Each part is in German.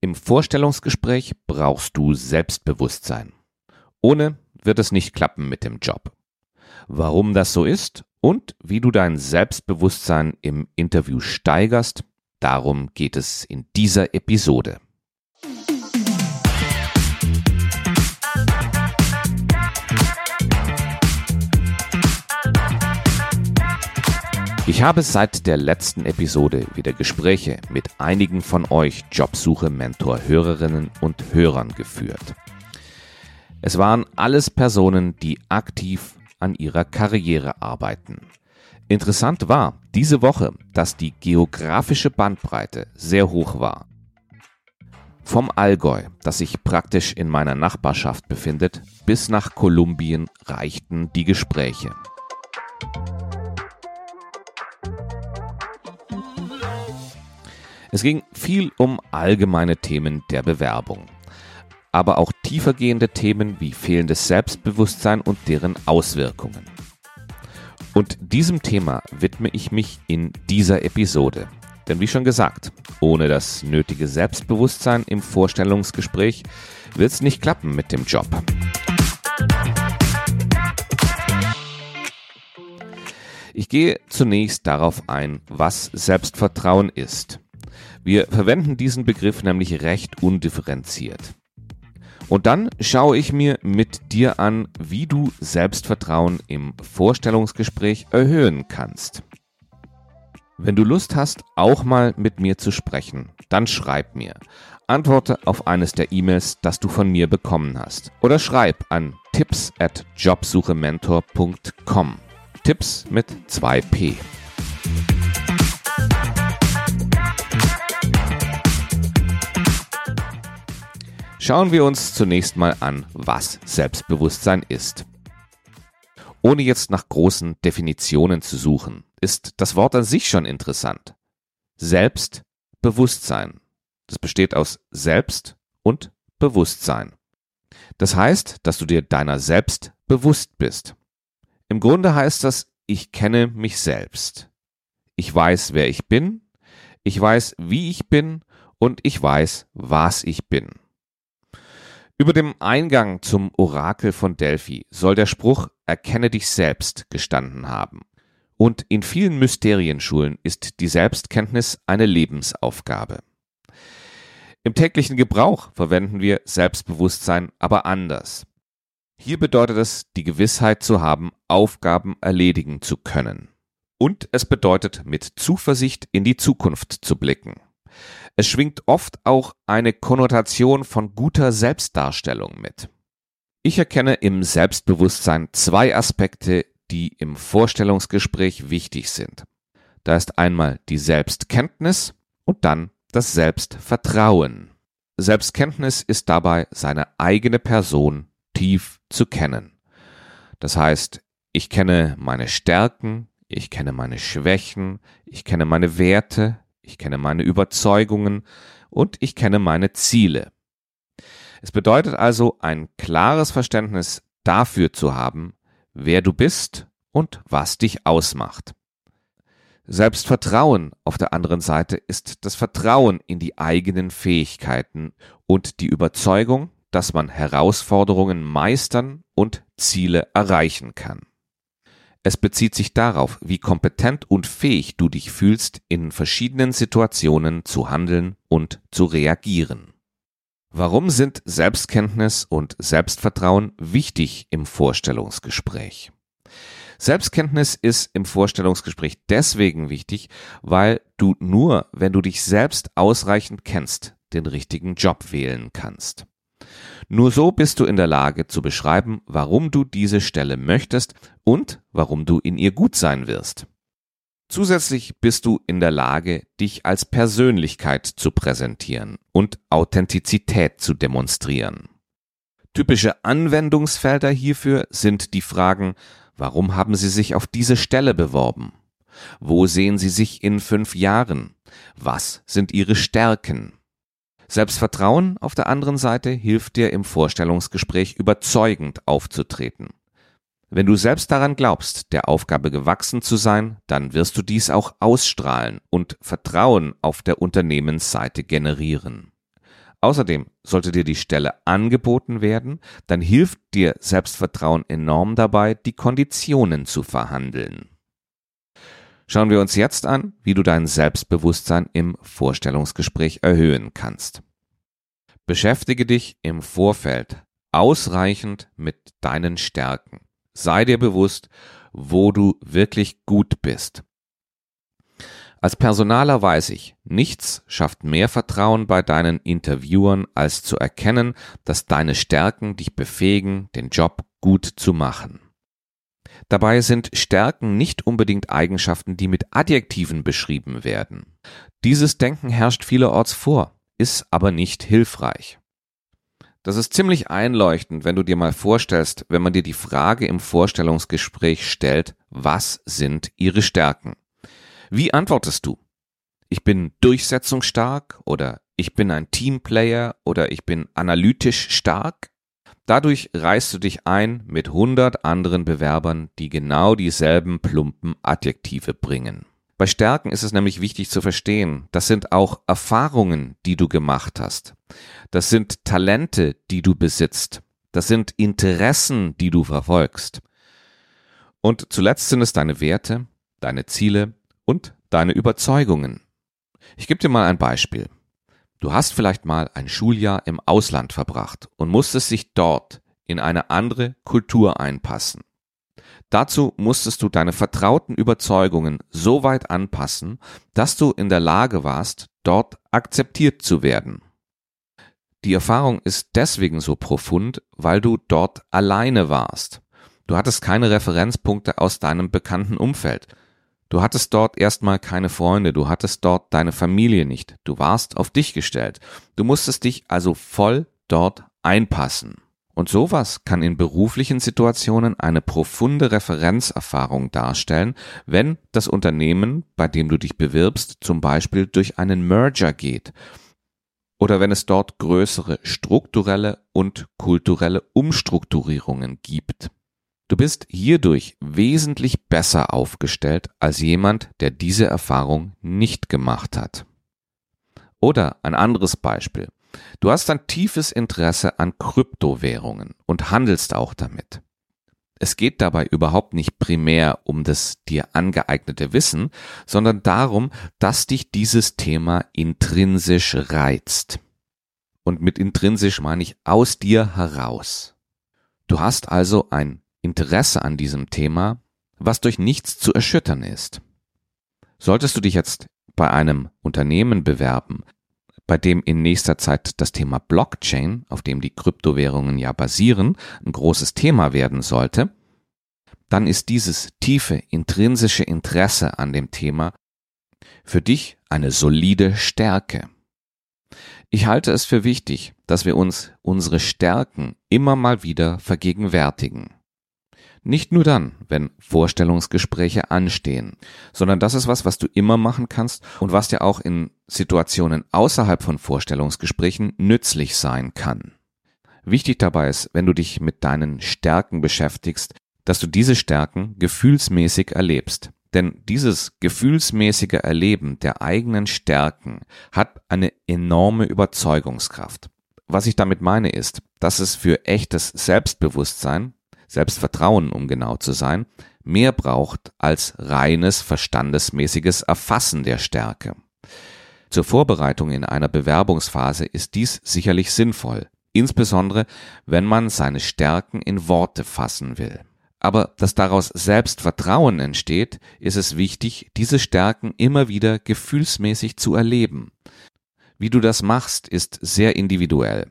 Im Vorstellungsgespräch brauchst du Selbstbewusstsein. Ohne wird es nicht klappen mit dem Job. Warum das so ist und wie du dein Selbstbewusstsein im Interview steigerst, darum geht es in dieser Episode. Ich habe seit der letzten Episode wieder Gespräche mit einigen von euch Jobsuche-Mentor-Hörerinnen und Hörern geführt. Es waren alles Personen, die aktiv an ihrer Karriere arbeiten. Interessant war diese Woche, dass die geografische Bandbreite sehr hoch war. Vom Allgäu, das sich praktisch in meiner Nachbarschaft befindet, bis nach Kolumbien reichten die Gespräche. Es ging viel um allgemeine Themen der Bewerbung, aber auch tiefergehende Themen wie fehlendes Selbstbewusstsein und deren Auswirkungen. Und diesem Thema widme ich mich in dieser Episode. Denn wie schon gesagt, ohne das nötige Selbstbewusstsein im Vorstellungsgespräch wird es nicht klappen mit dem Job. Ich gehe zunächst darauf ein, was Selbstvertrauen ist. Wir verwenden diesen Begriff nämlich recht undifferenziert. Und dann schaue ich mir mit dir an, wie du Selbstvertrauen im Vorstellungsgespräch erhöhen kannst. Wenn du Lust hast, auch mal mit mir zu sprechen, dann schreib mir. Antworte auf eines der E-Mails, das du von mir bekommen hast. Oder schreib an tipps at jobsuchementor.com. Tipps mit 2p. Schauen wir uns zunächst mal an, was Selbstbewusstsein ist. Ohne jetzt nach großen Definitionen zu suchen, ist das Wort an sich schon interessant. Selbstbewusstsein. Das besteht aus Selbst und Bewusstsein. Das heißt, dass du dir deiner selbst bewusst bist. Im Grunde heißt das, ich kenne mich selbst. Ich weiß, wer ich bin, ich weiß, wie ich bin und ich weiß, was ich bin. Über dem Eingang zum Orakel von Delphi soll der Spruch Erkenne dich selbst gestanden haben. Und in vielen Mysterienschulen ist die Selbstkenntnis eine Lebensaufgabe. Im täglichen Gebrauch verwenden wir Selbstbewusstsein aber anders. Hier bedeutet es, die Gewissheit zu haben, Aufgaben erledigen zu können. Und es bedeutet, mit Zuversicht in die Zukunft zu blicken. Es schwingt oft auch eine Konnotation von guter Selbstdarstellung mit. Ich erkenne im Selbstbewusstsein zwei Aspekte, die im Vorstellungsgespräch wichtig sind. Da ist einmal die Selbstkenntnis und dann das Selbstvertrauen. Selbstkenntnis ist dabei seine eigene Person tief zu kennen. Das heißt, ich kenne meine Stärken, ich kenne meine Schwächen, ich kenne meine Werte, ich kenne meine Überzeugungen und ich kenne meine Ziele. Es bedeutet also ein klares Verständnis dafür zu haben, wer du bist und was dich ausmacht. Selbstvertrauen auf der anderen Seite ist das Vertrauen in die eigenen Fähigkeiten und die Überzeugung, dass man Herausforderungen meistern und Ziele erreichen kann. Es bezieht sich darauf, wie kompetent und fähig du dich fühlst, in verschiedenen Situationen zu handeln und zu reagieren. Warum sind Selbstkenntnis und Selbstvertrauen wichtig im Vorstellungsgespräch? Selbstkenntnis ist im Vorstellungsgespräch deswegen wichtig, weil du nur, wenn du dich selbst ausreichend kennst, den richtigen Job wählen kannst. Nur so bist du in der Lage zu beschreiben, warum du diese Stelle möchtest und warum du in ihr gut sein wirst. Zusätzlich bist du in der Lage, dich als Persönlichkeit zu präsentieren und Authentizität zu demonstrieren. Typische Anwendungsfelder hierfür sind die Fragen, warum haben Sie sich auf diese Stelle beworben? Wo sehen Sie sich in fünf Jahren? Was sind Ihre Stärken? Selbstvertrauen auf der anderen Seite hilft dir im Vorstellungsgespräch überzeugend aufzutreten. Wenn du selbst daran glaubst, der Aufgabe gewachsen zu sein, dann wirst du dies auch ausstrahlen und Vertrauen auf der Unternehmensseite generieren. Außerdem sollte dir die Stelle angeboten werden, dann hilft dir Selbstvertrauen enorm dabei, die Konditionen zu verhandeln. Schauen wir uns jetzt an, wie du dein Selbstbewusstsein im Vorstellungsgespräch erhöhen kannst. Beschäftige dich im Vorfeld ausreichend mit deinen Stärken. Sei dir bewusst, wo du wirklich gut bist. Als Personaler weiß ich, nichts schafft mehr Vertrauen bei deinen Interviewern, als zu erkennen, dass deine Stärken dich befähigen, den Job gut zu machen. Dabei sind Stärken nicht unbedingt Eigenschaften, die mit Adjektiven beschrieben werden. Dieses Denken herrscht vielerorts vor, ist aber nicht hilfreich. Das ist ziemlich einleuchtend, wenn du dir mal vorstellst, wenn man dir die Frage im Vorstellungsgespräch stellt, was sind ihre Stärken? Wie antwortest du? Ich bin durchsetzungsstark oder ich bin ein Teamplayer oder ich bin analytisch stark? Dadurch reißt du dich ein mit hundert anderen Bewerbern, die genau dieselben plumpen Adjektive bringen. Bei Stärken ist es nämlich wichtig zu verstehen, das sind auch Erfahrungen, die du gemacht hast. Das sind Talente, die du besitzt. Das sind Interessen, die du verfolgst. Und zuletzt sind es deine Werte, deine Ziele und deine Überzeugungen. Ich gebe dir mal ein Beispiel. Du hast vielleicht mal ein Schuljahr im Ausland verbracht und musstest dich dort in eine andere Kultur einpassen. Dazu musstest du deine vertrauten Überzeugungen so weit anpassen, dass du in der Lage warst, dort akzeptiert zu werden. Die Erfahrung ist deswegen so profund, weil du dort alleine warst. Du hattest keine Referenzpunkte aus deinem bekannten Umfeld. Du hattest dort erstmal keine Freunde, du hattest dort deine Familie nicht, du warst auf dich gestellt. Du musstest dich also voll dort einpassen. Und sowas kann in beruflichen Situationen eine profunde Referenzerfahrung darstellen, wenn das Unternehmen, bei dem du dich bewirbst, zum Beispiel durch einen Merger geht oder wenn es dort größere strukturelle und kulturelle Umstrukturierungen gibt. Du bist hierdurch wesentlich besser aufgestellt als jemand, der diese Erfahrung nicht gemacht hat. Oder ein anderes Beispiel. Du hast ein tiefes Interesse an Kryptowährungen und handelst auch damit. Es geht dabei überhaupt nicht primär um das dir angeeignete Wissen, sondern darum, dass dich dieses Thema intrinsisch reizt. Und mit intrinsisch meine ich aus dir heraus. Du hast also ein Interesse an diesem Thema, was durch nichts zu erschüttern ist. Solltest du dich jetzt bei einem Unternehmen bewerben, bei dem in nächster Zeit das Thema Blockchain, auf dem die Kryptowährungen ja basieren, ein großes Thema werden sollte, dann ist dieses tiefe intrinsische Interesse an dem Thema für dich eine solide Stärke. Ich halte es für wichtig, dass wir uns unsere Stärken immer mal wieder vergegenwärtigen. Nicht nur dann, wenn Vorstellungsgespräche anstehen, sondern das ist was, was du immer machen kannst und was dir auch in Situationen außerhalb von Vorstellungsgesprächen nützlich sein kann. Wichtig dabei ist, wenn du dich mit deinen Stärken beschäftigst, dass du diese Stärken gefühlsmäßig erlebst. Denn dieses gefühlsmäßige Erleben der eigenen Stärken hat eine enorme Überzeugungskraft. Was ich damit meine ist, dass es für echtes Selbstbewusstsein Selbstvertrauen, um genau zu sein, mehr braucht als reines verstandesmäßiges Erfassen der Stärke. Zur Vorbereitung in einer Bewerbungsphase ist dies sicherlich sinnvoll, insbesondere wenn man seine Stärken in Worte fassen will. Aber dass daraus Selbstvertrauen entsteht, ist es wichtig, diese Stärken immer wieder gefühlsmäßig zu erleben. Wie du das machst, ist sehr individuell.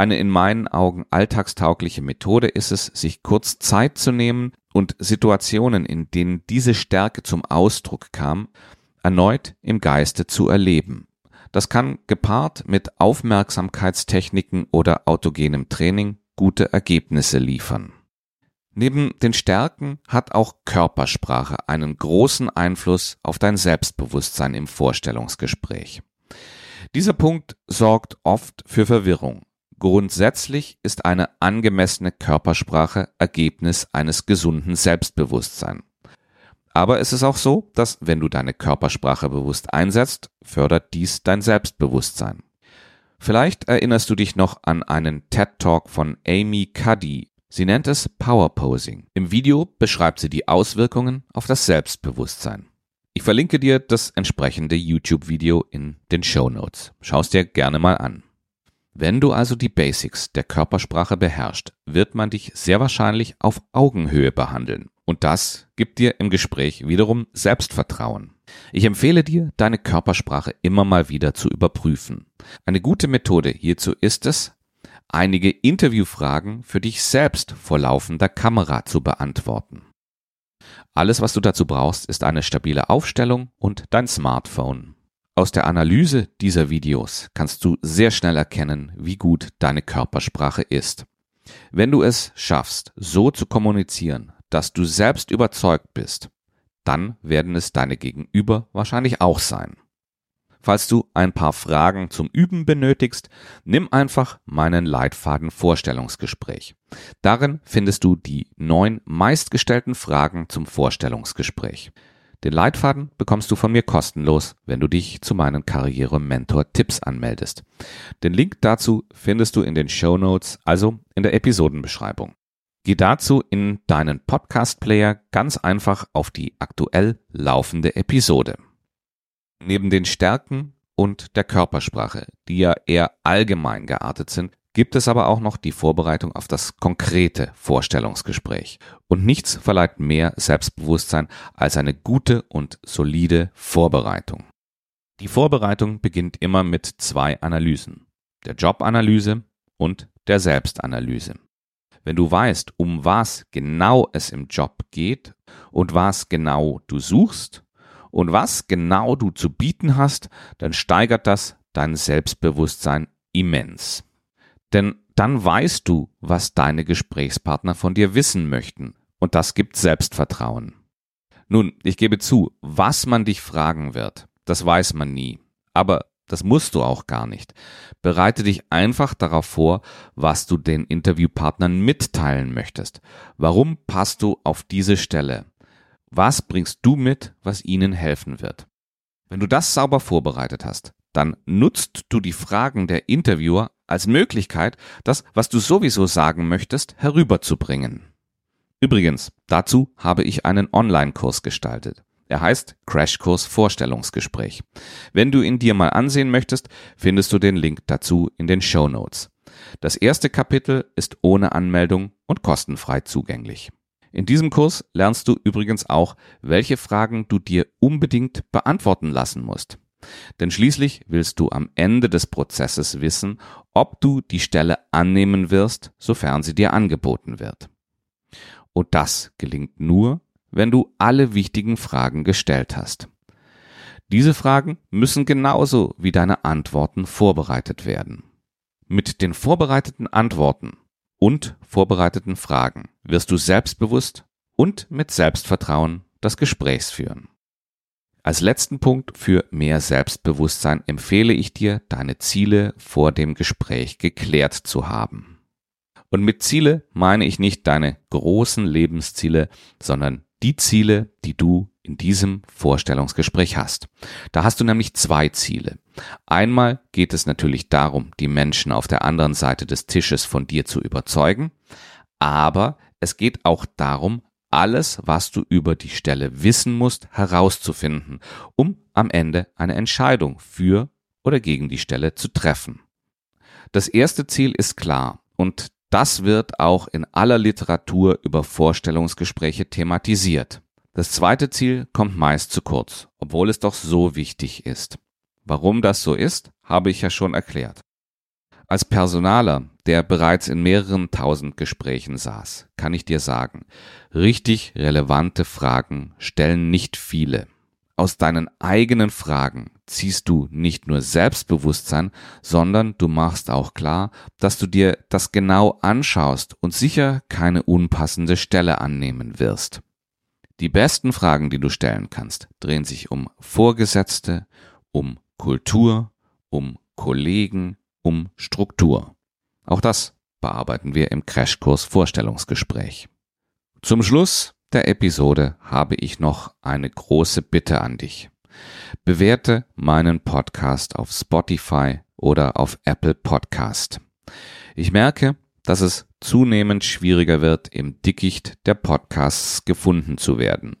Eine in meinen Augen alltagstaugliche Methode ist es, sich kurz Zeit zu nehmen und Situationen, in denen diese Stärke zum Ausdruck kam, erneut im Geiste zu erleben. Das kann gepaart mit Aufmerksamkeitstechniken oder autogenem Training gute Ergebnisse liefern. Neben den Stärken hat auch Körpersprache einen großen Einfluss auf dein Selbstbewusstsein im Vorstellungsgespräch. Dieser Punkt sorgt oft für Verwirrung. Grundsätzlich ist eine angemessene Körpersprache Ergebnis eines gesunden Selbstbewusstseins. Aber es ist auch so, dass wenn du deine Körpersprache bewusst einsetzt, fördert dies dein Selbstbewusstsein. Vielleicht erinnerst du dich noch an einen TED Talk von Amy Cuddy. Sie nennt es Power Posing. Im Video beschreibt sie die Auswirkungen auf das Selbstbewusstsein. Ich verlinke dir das entsprechende YouTube-Video in den Show Notes. Schau es dir gerne mal an. Wenn du also die Basics der Körpersprache beherrschst, wird man dich sehr wahrscheinlich auf Augenhöhe behandeln. Und das gibt dir im Gespräch wiederum Selbstvertrauen. Ich empfehle dir, deine Körpersprache immer mal wieder zu überprüfen. Eine gute Methode hierzu ist es, einige Interviewfragen für dich selbst vor laufender Kamera zu beantworten. Alles, was du dazu brauchst, ist eine stabile Aufstellung und dein Smartphone. Aus der Analyse dieser Videos kannst du sehr schnell erkennen, wie gut deine Körpersprache ist. Wenn du es schaffst, so zu kommunizieren, dass du selbst überzeugt bist, dann werden es deine Gegenüber wahrscheinlich auch sein. Falls du ein paar Fragen zum Üben benötigst, nimm einfach meinen Leitfaden Vorstellungsgespräch. Darin findest du die neun meistgestellten Fragen zum Vorstellungsgespräch. Den Leitfaden bekommst du von mir kostenlos, wenn du dich zu meinen Karriere-Mentor-Tipps anmeldest. Den Link dazu findest du in den Show Notes, also in der Episodenbeschreibung. Geh dazu in deinen Podcast-Player ganz einfach auf die aktuell laufende Episode. Neben den Stärken und der Körpersprache, die ja eher allgemein geartet sind, gibt es aber auch noch die Vorbereitung auf das konkrete Vorstellungsgespräch. Und nichts verleiht mehr Selbstbewusstsein als eine gute und solide Vorbereitung. Die Vorbereitung beginnt immer mit zwei Analysen. Der Jobanalyse und der Selbstanalyse. Wenn du weißt, um was genau es im Job geht und was genau du suchst, und was genau du zu bieten hast, dann steigert das dein Selbstbewusstsein immens. Denn dann weißt du, was deine Gesprächspartner von dir wissen möchten. Und das gibt Selbstvertrauen. Nun, ich gebe zu, was man dich fragen wird, das weiß man nie. Aber das musst du auch gar nicht. Bereite dich einfach darauf vor, was du den Interviewpartnern mitteilen möchtest. Warum passt du auf diese Stelle? Was bringst du mit, was ihnen helfen wird? Wenn du das sauber vorbereitet hast, dann nutzt du die Fragen der Interviewer als Möglichkeit, das, was du sowieso sagen möchtest, herüberzubringen. Übrigens, dazu habe ich einen Online-Kurs gestaltet. Er heißt Crashkurs Vorstellungsgespräch. Wenn du ihn dir mal ansehen möchtest, findest du den Link dazu in den Show Notes. Das erste Kapitel ist ohne Anmeldung und kostenfrei zugänglich. In diesem Kurs lernst du übrigens auch, welche Fragen du dir unbedingt beantworten lassen musst. Denn schließlich willst du am Ende des Prozesses wissen, ob du die Stelle annehmen wirst, sofern sie dir angeboten wird. Und das gelingt nur, wenn du alle wichtigen Fragen gestellt hast. Diese Fragen müssen genauso wie deine Antworten vorbereitet werden. Mit den vorbereiteten Antworten und vorbereiteten Fragen wirst du selbstbewusst und mit Selbstvertrauen das Gespräch führen. Als letzten Punkt für mehr Selbstbewusstsein empfehle ich dir, deine Ziele vor dem Gespräch geklärt zu haben. Und mit Ziele meine ich nicht deine großen Lebensziele, sondern die Ziele, die du in diesem Vorstellungsgespräch hast. Da hast du nämlich zwei Ziele. Einmal geht es natürlich darum, die Menschen auf der anderen Seite des Tisches von dir zu überzeugen, aber es geht auch darum, alles, was du über die Stelle wissen musst, herauszufinden, um am Ende eine Entscheidung für oder gegen die Stelle zu treffen. Das erste Ziel ist klar und das wird auch in aller Literatur über Vorstellungsgespräche thematisiert. Das zweite Ziel kommt meist zu kurz, obwohl es doch so wichtig ist. Warum das so ist, habe ich ja schon erklärt. Als Personaler, der bereits in mehreren tausend Gesprächen saß, kann ich dir sagen, richtig relevante Fragen stellen nicht viele. Aus deinen eigenen Fragen ziehst du nicht nur Selbstbewusstsein, sondern du machst auch klar, dass du dir das genau anschaust und sicher keine unpassende Stelle annehmen wirst. Die besten Fragen, die du stellen kannst, drehen sich um Vorgesetzte, um Kultur, um Kollegen, um Struktur. Auch das bearbeiten wir im Crashkurs Vorstellungsgespräch. Zum Schluss der Episode habe ich noch eine große Bitte an dich. Bewerte meinen Podcast auf Spotify oder auf Apple Podcast. Ich merke, dass es zunehmend schwieriger wird, im Dickicht der Podcasts gefunden zu werden.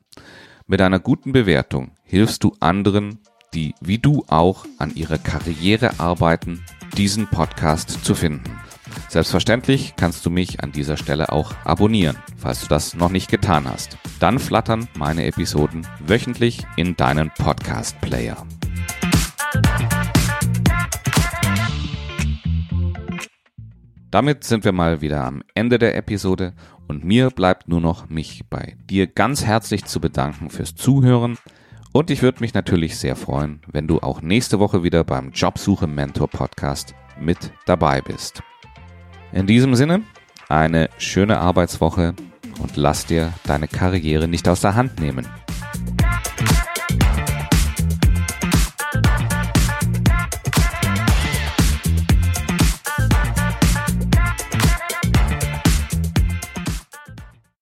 Mit einer guten Bewertung hilfst du anderen, die wie du auch an ihrer Karriere arbeiten, diesen Podcast zu finden. Selbstverständlich kannst du mich an dieser Stelle auch abonnieren, falls du das noch nicht getan hast. Dann flattern meine Episoden wöchentlich in deinen Podcast-Player. Damit sind wir mal wieder am Ende der Episode und mir bleibt nur noch, mich bei dir ganz herzlich zu bedanken fürs Zuhören. Und ich würde mich natürlich sehr freuen, wenn du auch nächste Woche wieder beim Jobsuche Mentor Podcast mit dabei bist. In diesem Sinne, eine schöne Arbeitswoche und lass dir deine Karriere nicht aus der Hand nehmen.